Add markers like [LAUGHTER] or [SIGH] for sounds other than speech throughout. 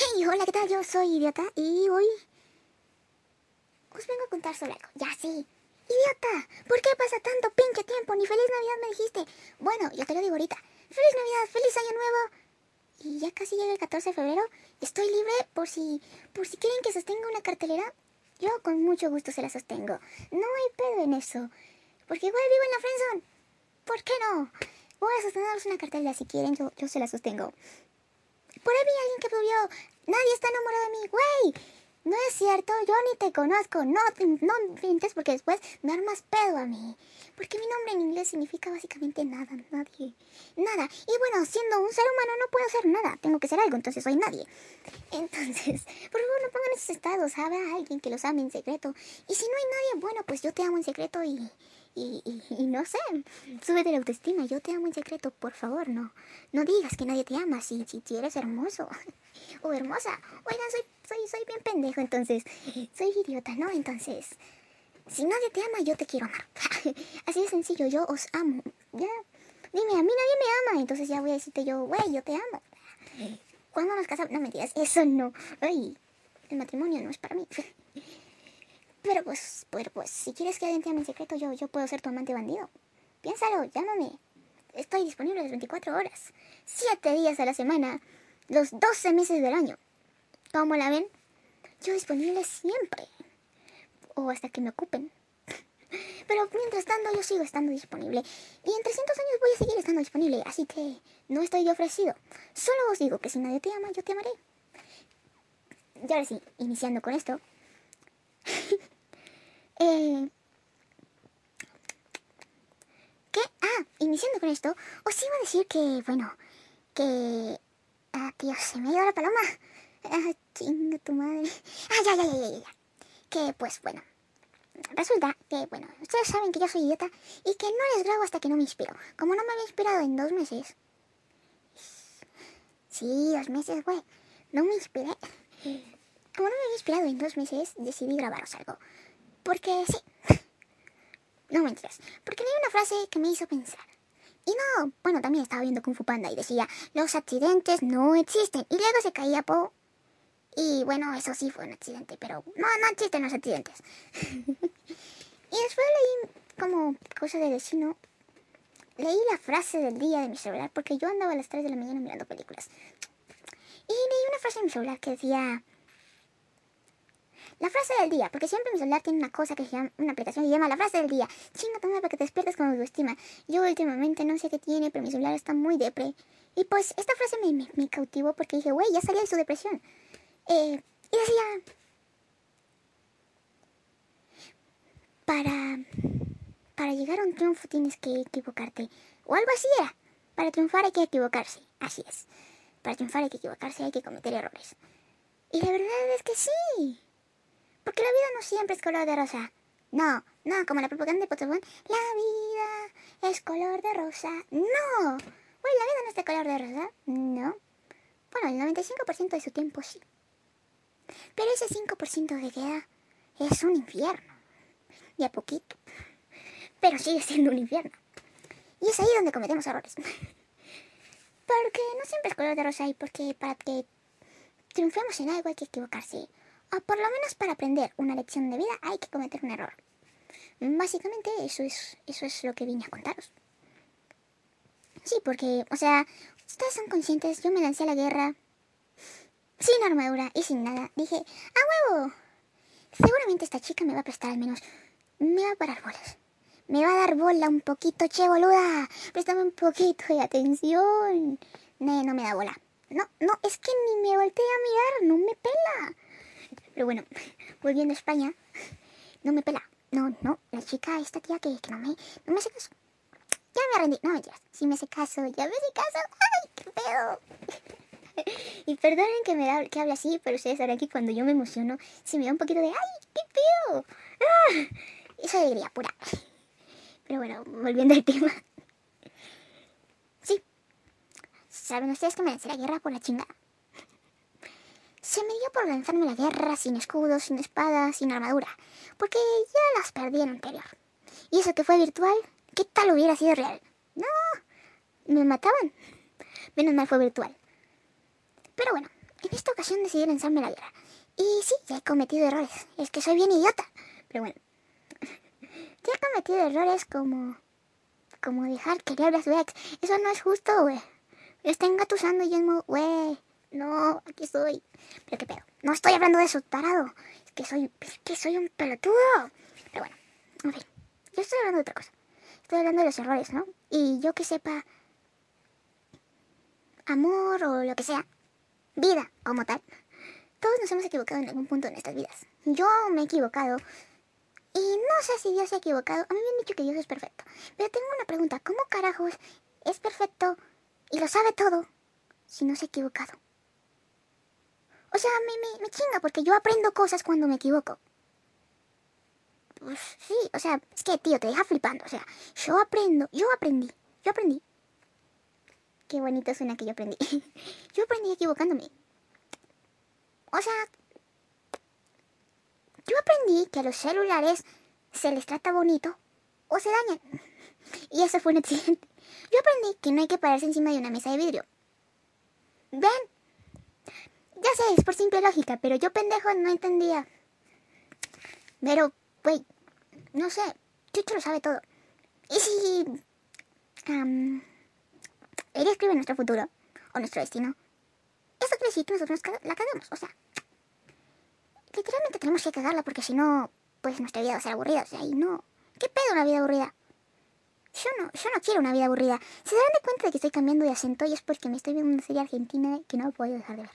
Hey, hola, ¿qué tal? Yo soy Idiota y hoy os vengo a contar sobre algo. Ya sí. Idiota, ¿por qué pasa tanto pinche tiempo? Ni feliz Navidad me dijiste. Bueno, yo te lo digo ahorita. Feliz Navidad, feliz Año Nuevo. Y ya casi llega el 14 de febrero. Estoy libre por si por si quieren que sostenga una cartelera. Yo con mucho gusto se la sostengo. No hay pedo en eso. Porque igual vivo en la friendzone. ¿Por qué no? Voy a sosteneros una cartelera si quieren, yo, yo se la sostengo. Por ahí vi alguien que subió. Nadie está enamorado de mí, güey. No es cierto, yo ni te conozco. No, no fintes porque después me armas pedo a mí. Porque mi nombre en inglés significa básicamente nada, nadie. Nada. Y bueno, siendo un ser humano no puedo ser nada. Tengo que ser algo, entonces soy nadie. [LAUGHS] Entonces, por favor, no pongan esos estados. Habrá alguien que los ame en secreto. Y si no hay nadie, bueno, pues yo te amo en secreto y y, no sé, súbete la autoestima, yo te amo en secreto, por favor, no, no digas que nadie te ama si, si, eres hermoso [LAUGHS] o hermosa. Oigan, soy, soy, soy bien pendejo, entonces, soy idiota, ¿no? Entonces, si nadie te ama, yo te quiero amar. [LAUGHS] Así de sencillo, yo os amo. Ya, dime, a mí nadie me ama, entonces ya voy a decirte yo, güey, yo te amo. ¿Cuándo nos casamos? No me digas, eso no. Ay, el matrimonio no es para mí. [LAUGHS] Pero pues, pero pues, si quieres que alguien te ame en secreto, yo, yo puedo ser tu amante bandido. Piénsalo, llámame. Estoy disponible las 24 horas, 7 días a la semana, los 12 meses del año. ¿Cómo la ven? Yo disponible siempre. O hasta que me ocupen. Pero mientras tanto yo sigo estando disponible. Y en 300 años voy a seguir estando disponible. Así que no estoy ofrecido. Solo os digo que si nadie te ama, yo te amaré. Y ahora sí, iniciando con esto. [LAUGHS] Eh, ¿Qué? Ah, iniciando con esto, os iba a decir que, bueno, que... Ah, tío, se me ha ido la paloma. Ah, chinga tu madre. Ah, ya, ya, ya, ya, ya. Que, pues, bueno. Resulta que, bueno, ustedes saben que yo soy idiota y que no les grabo hasta que no me inspiro. Como no me había inspirado en dos meses. Sí, dos meses, güey. No me inspiré. Como no me había inspirado en dos meses, decidí grabaros algo. Porque sí. [LAUGHS] No mentiras. Porque leí una frase que me hizo pensar. Y no, bueno, también estaba viendo Kung Fu Panda y decía, los accidentes no existen. Y luego se caía Po. Y bueno, eso sí fue un accidente, pero no, no existen los accidentes. [LAUGHS] y después leí como cosa de vecino. Leí la frase del día de mi celular porque yo andaba a las 3 de la mañana mirando películas. Y leí una frase en mi celular que decía, la frase del día, porque siempre mi celular tiene una cosa que se llama, una aplicación que se llama la frase del día. Chinga toma para que te despiertes con autoestima. Yo últimamente no sé qué tiene, pero mi celular está muy depre. Y pues esta frase me, me, cautivó porque dije, güey, ya salí de su depresión. Eh, y decía, para, para llegar a un triunfo tienes que equivocarte. O algo así era. Para triunfar hay que equivocarse. Así es. Para triunfar hay que equivocarse, hay que cometer errores. Y la verdad es que sí. Porque la vida no siempre es color de rosa. No, no, como la propaganda de Pokémon. La vida es color de rosa. No. Bueno, la vida no es de color de rosa. No. Bueno, el 95% de su tiempo sí. Pero ese 5% que queda es un infierno. Y a poquito. Pero sigue siendo un infierno. Y es ahí donde cometemos errores. [LAUGHS] porque no siempre es color de rosa y porque para que triunfemos en algo hay que equivocarse o por lo menos para aprender una lección de vida hay que cometer un error. Básicamente eso es, eso es lo que vine a contaros. Sí, porque, o sea, ustedes son conscientes, yo me lancé a la guerra sin armadura y sin nada. Dije, ¡a huevo! Seguramente esta chica me va a prestar al menos... Me va a parar bolas. Me va a dar bola un poquito, che, boluda. Préstame un poquito de atención. No, no me da bola. No, no, es que ni me volteé a mirar, no me pela. Pero bueno, [LAUGHS] volviendo a España, no me pela. No, no, la chica, esta tía que, que no, me, no me hace caso. Ya me rendí. No, mentiras. Si me hace caso, ya me hace caso. ¡Ay, qué pedo! [LAUGHS] y perdonen que me hable, así, pero ustedes sabrán que cuando yo me emociono, si me da un poquito de ¡ay, qué pedo! ¡Ah! Esa alegría pura. [LAUGHS] Pero bueno, volviendo al tema. Sí. ¿Saben ustedes que me lancé la guerra por la chingada? Se me dio por lanzarme la guerra sin escudos, sin espada, sin armadura, porque ya las perdí en anterior. Y eso que fue virtual, ¿qué tal hubiera sido real? No, me mataban. Menos mal fue virtual. Pero bueno, en esta ocasión decidí lanzarme la guerra. Y sí, ya he cometido errores. Es que soy bien idiota. Pero bueno. [LAUGHS] ya he cometido errores como... Como dejar que le a su ex. Eso no es justo, güey. Está engatusando y yo como, güey. No, aquí estoy. Pero qué pedo. No estoy hablando de eso, tarado. Es que soy... Que soy un pelotudo. Pero bueno. En fin. Yo estoy hablando de otra cosa. Estoy hablando de los errores, ¿no? Y yo que sepa... Amor o lo que sea. Vida como tal todos nos hemos equivocado en algún punto de nuestras vidas. Yo me he equivocado. Y no sé si Dios se ha equivocado. A mí me han dicho que Dios es perfecto. Pero tengo una pregunta. ¿Cómo carajos es perfecto y lo sabe todo si no se ha equivocado? O sea, me, me, chinga porque yo aprendo cosas cuando me equivoco. Pues sí, o sea, es que, tío, te deja flipando. O sea, yo aprendo, yo aprendí, yo aprendí. Qué bonito suena que yo aprendí. [LAUGHS] yo aprendí equivocándome. O sea, yo aprendí que a los celulares se les trata bonito o se dañan. [LAUGHS] Y eso fue un accidente. Yo aprendí que no hay que pararse encima de una mesa de vidrio. ¿Ven? Ya sé, es por simple lógica, pero yo pendejo no entendía. Pero, güey, no sé, Chucho lo sabe todo. ¿Y si... Um, él escribe nuestro futuro o nuestro destino? Eso quiere decir que nosotros la cagamos. O sea, literalmente tenemos que cagarla porque si no, pues nuestra vida va a ser aburrida. O sea, y no. ¿Qué pedo una vida aburrida? Yo no, yo no quiero una vida aburrida. Se darán de cuenta de que estoy cambiando de acento y es porque me estoy viendo una serie argentina que no puedo dejar de ver.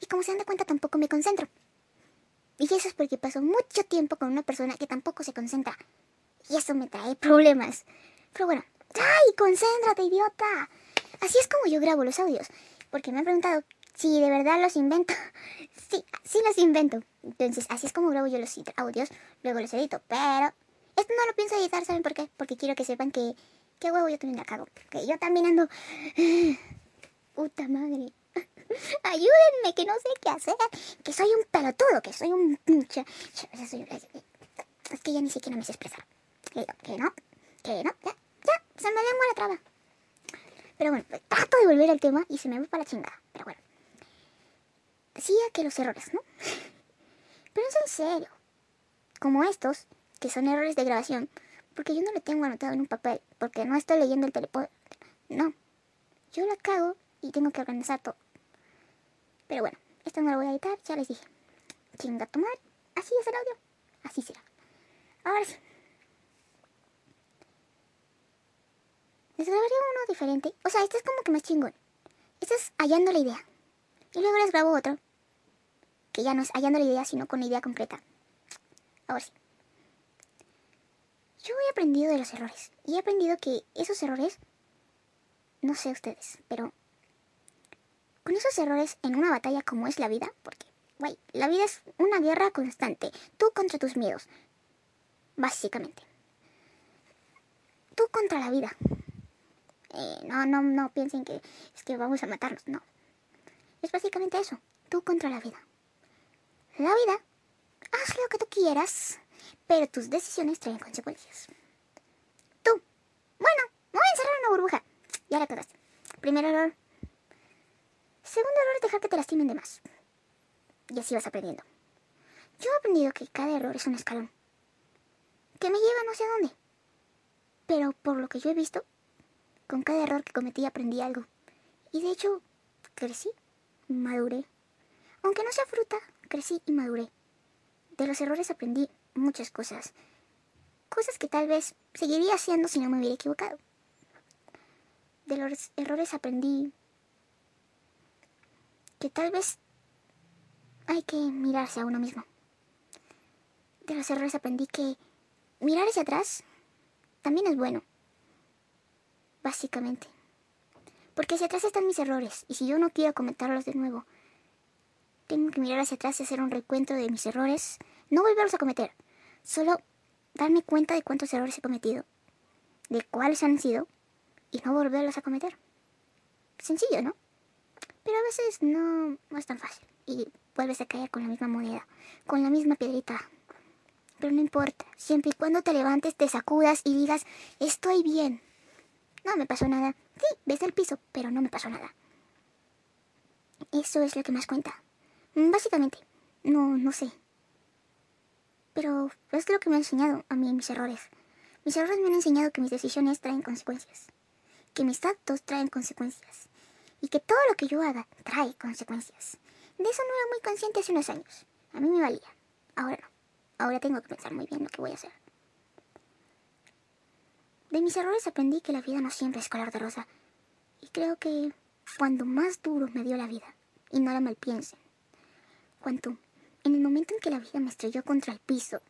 Y como se dan cuenta, tampoco me concentro. Y eso es porque paso mucho tiempo con una persona que tampoco se concentra. Y eso me trae problemas. Pero bueno, ¡ay! ¡Concéntrate, idiota! Así es como yo grabo los audios. Porque me han preguntado si de verdad los invento. [LAUGHS] Sí, sí los invento. Entonces, así es como grabo yo los audios, luego los edito. Pero esto no lo pienso editar, ¿saben por qué? Porque quiero que sepan que, qué huevo yo también la cago. Que yo también ando... [SIGHS] Puta madre. [LAUGHS] Ayúdenme, que no sé qué hacer. Que soy un pelotudo, que soy un... Es que ya ni siquiera me sé expresar. Que, no, que no, ya, ya, se me lengua la traba. Pero bueno, trato de volver al tema y se me va para la chingada. Pero bueno decía que los errores, ¿no? [LAUGHS] Pero es en serio. Como estos, que son errores de grabación, porque yo no lo tengo anotado en un papel, porque no estoy leyendo el teléfono. No. Yo la cago y tengo que organizar todo. Pero bueno, esto no lo voy a editar, ya les dije. Chinga tomar. Así es el audio. Así será. Ahora sí. Les grabaría uno diferente. O sea, este es como que más chingón. Este es hallando la idea. Y luego les grabo otro que ya no es hallando la idea, sino con la idea concreta. Ahora sí. Yo he aprendido de los errores. Y he aprendido que esos errores, no sé ustedes, pero con esos errores en una batalla como es la vida, porque, güey, la vida es una guerra constante, tú contra tus miedos, básicamente. Tú contra la vida. Eh, no, no, no piensen que es que vamos a matarnos, no. Es básicamente eso, tú contra la vida. La vida, haz lo que tú quieras, pero tus decisiones traen consecuencias. Tú, bueno, voy a encerrar en una burbuja. Ya la cagaste. Primer error. Segundo error es dejar que te lastimen de más. Y así vas aprendiendo. Yo he aprendido que cada error es un escalón. Que me lleva no sé a dónde. Pero por lo que yo he visto, con cada error que cometí aprendí algo. Y de hecho, crecí, maduré. Aunque no sea fruta, crecí y maduré. De los errores aprendí muchas cosas. Cosas que tal vez seguiría haciendo si no me hubiera equivocado. De los errores aprendí que tal vez hay que mirarse a uno mismo. De los errores aprendí que mirar hacia atrás también es bueno. Básicamente. Porque hacia atrás están mis errores y si yo no quiero cometerlos de nuevo, tengo que mirar hacia atrás y hacer un recuento de mis errores. No volverlos a cometer. Solo darme cuenta de cuántos errores he cometido. De cuáles han sido. Y no volverlos a cometer. Sencillo, ¿no? Pero a veces no, no es tan fácil. Y vuelves a caer con la misma moneda. Con la misma piedrita. Pero no importa. Siempre y cuando te levantes, te sacudas y digas, estoy bien. No me pasó nada. Sí, ves el piso, pero no me pasó nada. Eso es lo que más cuenta Básicamente, no, no sé. Pero es lo que me ha enseñado a mí mis errores. Mis errores me han enseñado que mis decisiones traen consecuencias. Que mis actos traen consecuencias. Y que todo lo que yo haga trae consecuencias. De eso no era muy consciente hace unos años. A mí me valía. Ahora no. Ahora tengo que pensar muy bien lo que voy a hacer. De mis errores aprendí que la vida no siempre es color de rosa. Y creo que cuando más duro me dio la vida, y no la malpiensen, cuando en el momento en que la vida me estrelló contra el piso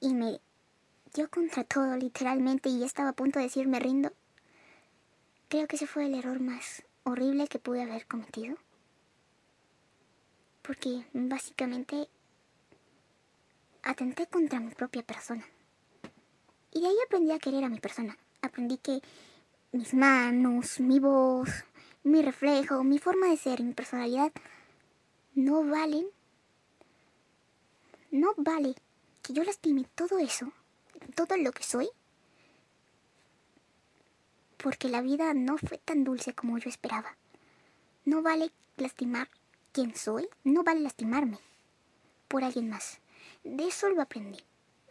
y me dio contra todo literalmente y estaba a punto de decir me rindo, creo que ese fue el error más horrible que pude haber cometido. Porque básicamente atenté contra mi propia persona. Y de ahí aprendí a querer a mi persona. Aprendí que mis manos, mi voz, mi reflejo, mi forma de ser, mi personalidad no valen. No vale que yo lastime todo eso, todo lo que soy, porque la vida no fue tan dulce como yo esperaba. No vale lastimar quien soy, no vale lastimarme por alguien más. De eso lo aprendí.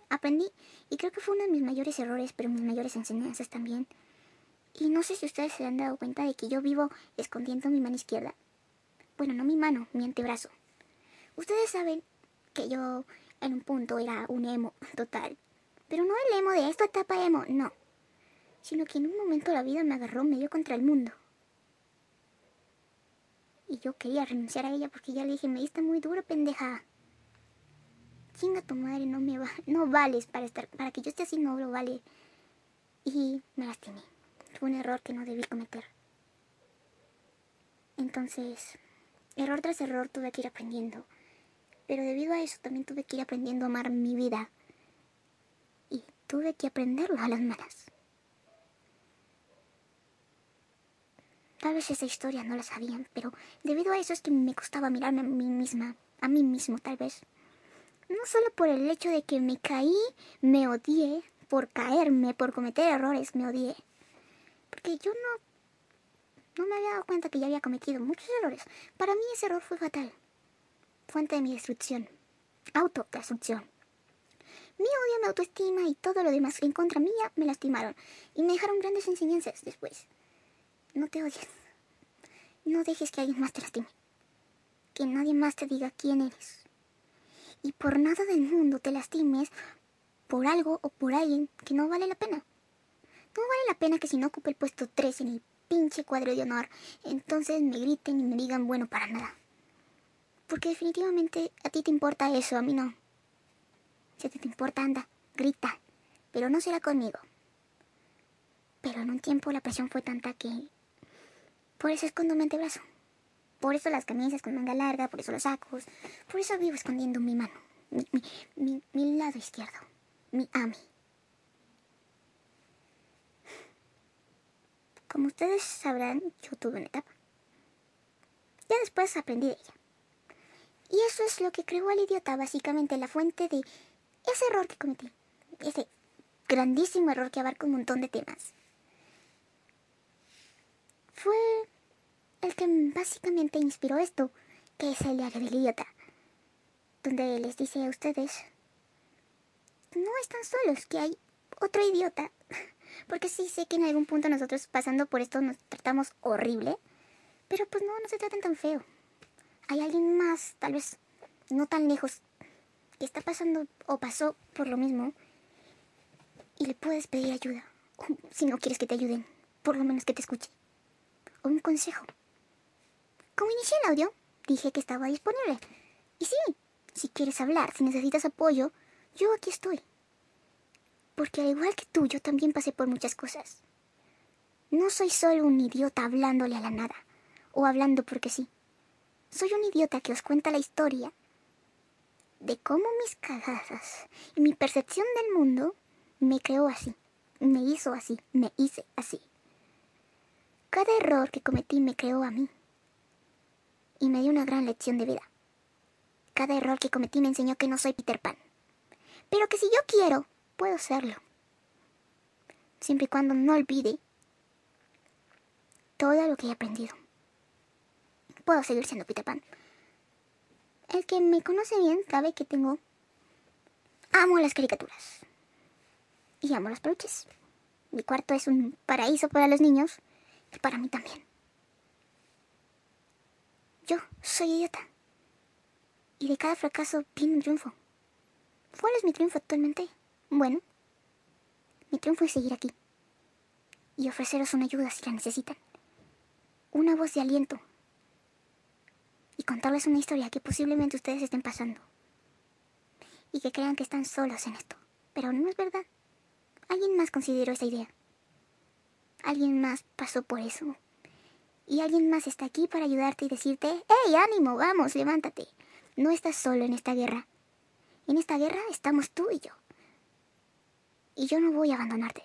Aprendí y creo que fue uno de mis mayores errores, pero mis mayores enseñanzas también. Y no sé si ustedes se han dado cuenta de que yo vivo escondiendo mi mano izquierda. Bueno, no mi mano, mi antebrazo. Ustedes saben que yo en un punto era un emo total. Pero no el emo de esta etapa emo, no. Sino que en un momento la vida me agarró medio contra el mundo. Y yo quería renunciar a ella porque ya le dije, me diste muy duro, pendeja. Chinga tu madre, no me va, no vales para estar, para que yo esté así, no lo vale. Y me lastimé. Fue un error que no debí cometer. Entonces, error tras error tuve que ir aprendiendo. Pero debido a eso también tuve que ir aprendiendo a amar mi vida. Y tuve que aprenderlo a las malas. Tal vez esa historia no la sabían, pero debido a eso es que me costaba mirarme a mí misma, a mí mismo tal vez. No solo por el hecho de que me caí, me odié, por caerme, por cometer errores, me odié porque yo no, no me había dado cuenta que ya había cometido muchos errores. Para mí ese error fue fatal. Fuente de mi destrucción. Autodestrucción. Mi odio, mi autoestima y todo lo demás en contra mía me lastimaron y me dejaron grandes enseñanzas después. No te odies. No dejes que alguien más te lastime. Que nadie más te diga quién eres. Y por nada del mundo te lastimes por algo o por alguien que no vale la pena. No vale la pena que si no ocupe el puesto 3 en el pinche cuadro de honor, entonces me griten y me digan bueno para nada. Porque definitivamente a ti te importa eso, a mí no. Si te importa, anda, grita. Pero no será conmigo. Pero en un tiempo la presión fue tanta que... Por eso escondo mi antebrazo. Por eso las camisas con manga larga, por eso los sacos. Por eso vivo escondiendo mi mano. Mi, mi, mi lado izquierdo. Mi AMI. Como ustedes sabrán, yo tuve una etapa. Ya después aprendí de ella. Y eso es lo que creó al idiota, básicamente la fuente de ese error que cometí. Ese grandísimo error que abarca un montón de temas. Fue el que básicamente inspiró esto, que es el diario del idiota. Donde les dice a ustedes, no están solos, que hay otro idiota [LAUGHS] porque sí sé que en algún punto nosotros pasando por esto nos tratamos horrible. Pero pues no, no se tratan tan feo. Hay alguien más, tal vez no tan lejos, que está pasando o pasó por lo mismo. Y le puedes pedir ayuda. si no quieres que te ayuden, por lo menos que te escuche. O un consejo. Como inicié el audio, dije que estaba disponible. Y sí, si quieres hablar, si necesitas apoyo, yo aquí estoy porque al igual que tú, yo también pasé por muchas cosas. No soy solo un idiota hablándole a la nada, o hablando porque sí. Soy un idiota que os cuenta la historia de cómo mis cagadas y mi percepción del mundo me creó así, me hizo así, me hice así. Cada error que cometí me creó a mí y me dio una gran lección de vida. Cada error que cometí me enseñó que no soy Peter Pan, pero que si yo quiero, puedo serlo. Siempre y cuando no olvide todo lo que he aprendido. Puedo seguir siendo Peter Pan. el que me conoce bien sabe que tengo... Amo las caricaturas. Y amo los peluches. Mi cuarto es un paraíso para los niños y para mí también. Yo soy idiota. Y de cada fracaso viene un triunfo. ¿Cuál es mi triunfo actualmente? Bueno, mi triunfo es seguir aquí. Y ofreceros una ayuda si la necesitan. Una voz de aliento. Y contarles una historia que posiblemente ustedes estén pasando. Y que crean que están solos en esto. Pero no es verdad. Alguien más consideró esa idea. Alguien más pasó por eso. Y alguien más está aquí para ayudarte y decirte, ¡Hey, ánimo! Vamos, levántate. No estás solo en esta guerra. En esta guerra estamos tú y yo. Y yo no voy a abandonarte.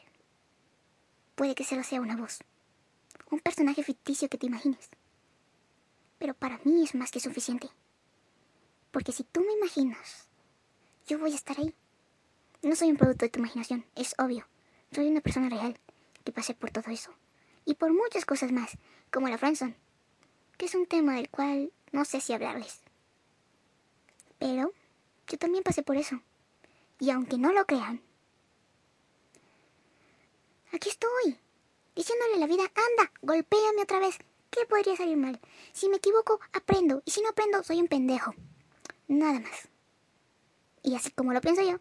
Puede que solo sea una voz. Un personaje ficticio que te imagines. Pero para mí es más que suficiente. Porque si tú me imaginas, yo voy a estar ahí. No soy un producto de tu imaginación, es obvio. Soy una persona real que pasé por todo eso. Y por muchas cosas más, como la Franson, que es un tema del cual no sé si hablarles. Pero yo también pasé por eso. Y aunque no lo crean, aquí estoy, diciéndole a la vida, anda, golpéame otra vez. ¿Qué podría salir mal? Si me equivoco, aprendo. Y si no aprendo, soy un pendejo. Nada más. Y así como lo pienso yo,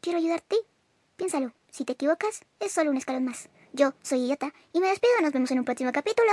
quiero ayudarte. Piénsalo, si te equivocas, es solo un escalón más. Yo soy idiota y me despido. Nos vemos en un próximo capítulo.